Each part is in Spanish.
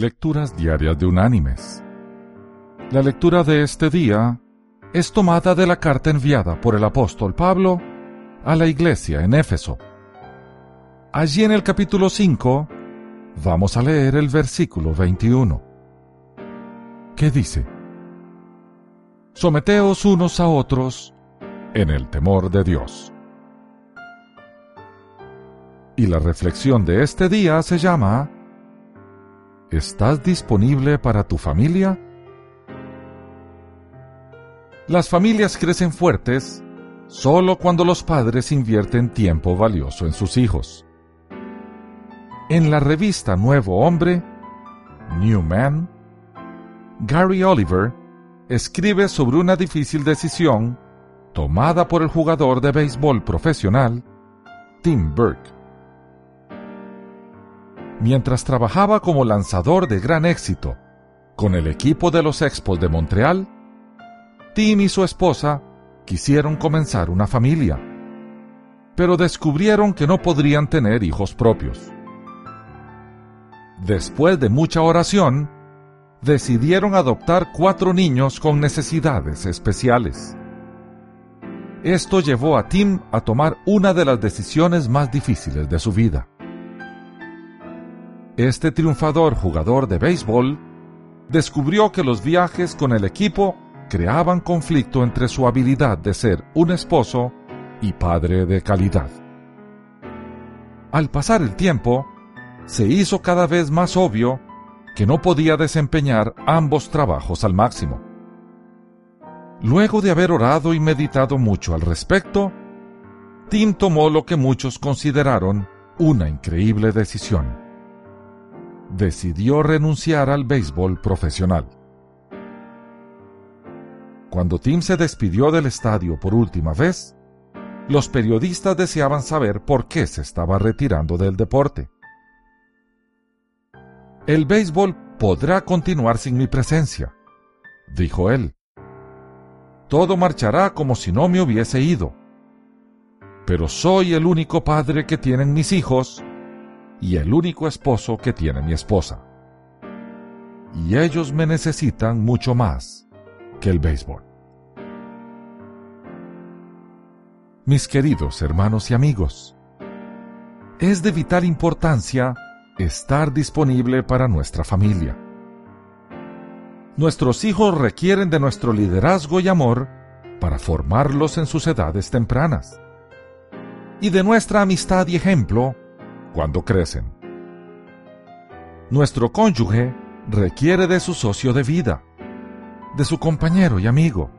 Lecturas Diarias de Unánimes. La lectura de este día es tomada de la carta enviada por el apóstol Pablo a la iglesia en Éfeso. Allí en el capítulo 5 vamos a leer el versículo 21, que dice, Someteos unos a otros en el temor de Dios. Y la reflexión de este día se llama ¿Estás disponible para tu familia? Las familias crecen fuertes solo cuando los padres invierten tiempo valioso en sus hijos. En la revista Nuevo Hombre, New Man, Gary Oliver escribe sobre una difícil decisión tomada por el jugador de béisbol profesional Tim Burke mientras trabajaba como lanzador de gran éxito con el equipo de los Expos de Montreal, Tim y su esposa quisieron comenzar una familia, pero descubrieron que no podrían tener hijos propios. Después de mucha oración, decidieron adoptar cuatro niños con necesidades especiales. Esto llevó a Tim a tomar una de las decisiones más difíciles de su vida este triunfador jugador de béisbol descubrió que los viajes con el equipo creaban conflicto entre su habilidad de ser un esposo y padre de calidad. Al pasar el tiempo, se hizo cada vez más obvio que no podía desempeñar ambos trabajos al máximo. Luego de haber orado y meditado mucho al respecto, Tim tomó lo que muchos consideraron una increíble decisión decidió renunciar al béisbol profesional. Cuando Tim se despidió del estadio por última vez, los periodistas deseaban saber por qué se estaba retirando del deporte. El béisbol podrá continuar sin mi presencia, dijo él. Todo marchará como si no me hubiese ido. Pero soy el único padre que tienen mis hijos y el único esposo que tiene mi esposa. Y ellos me necesitan mucho más que el béisbol. Mis queridos hermanos y amigos, es de vital importancia estar disponible para nuestra familia. Nuestros hijos requieren de nuestro liderazgo y amor para formarlos en sus edades tempranas, y de nuestra amistad y ejemplo cuando crecen. Nuestro cónyuge requiere de su socio de vida, de su compañero y amigo,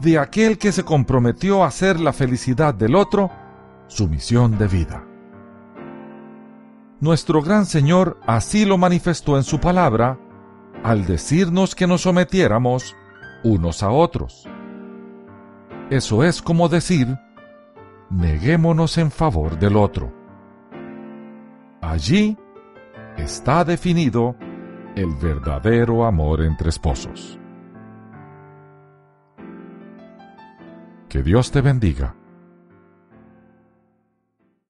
de aquel que se comprometió a hacer la felicidad del otro su misión de vida. Nuestro gran Señor así lo manifestó en su palabra al decirnos que nos sometiéramos unos a otros. Eso es como decir, neguémonos en favor del otro. Allí está definido el verdadero amor entre esposos. Que Dios te bendiga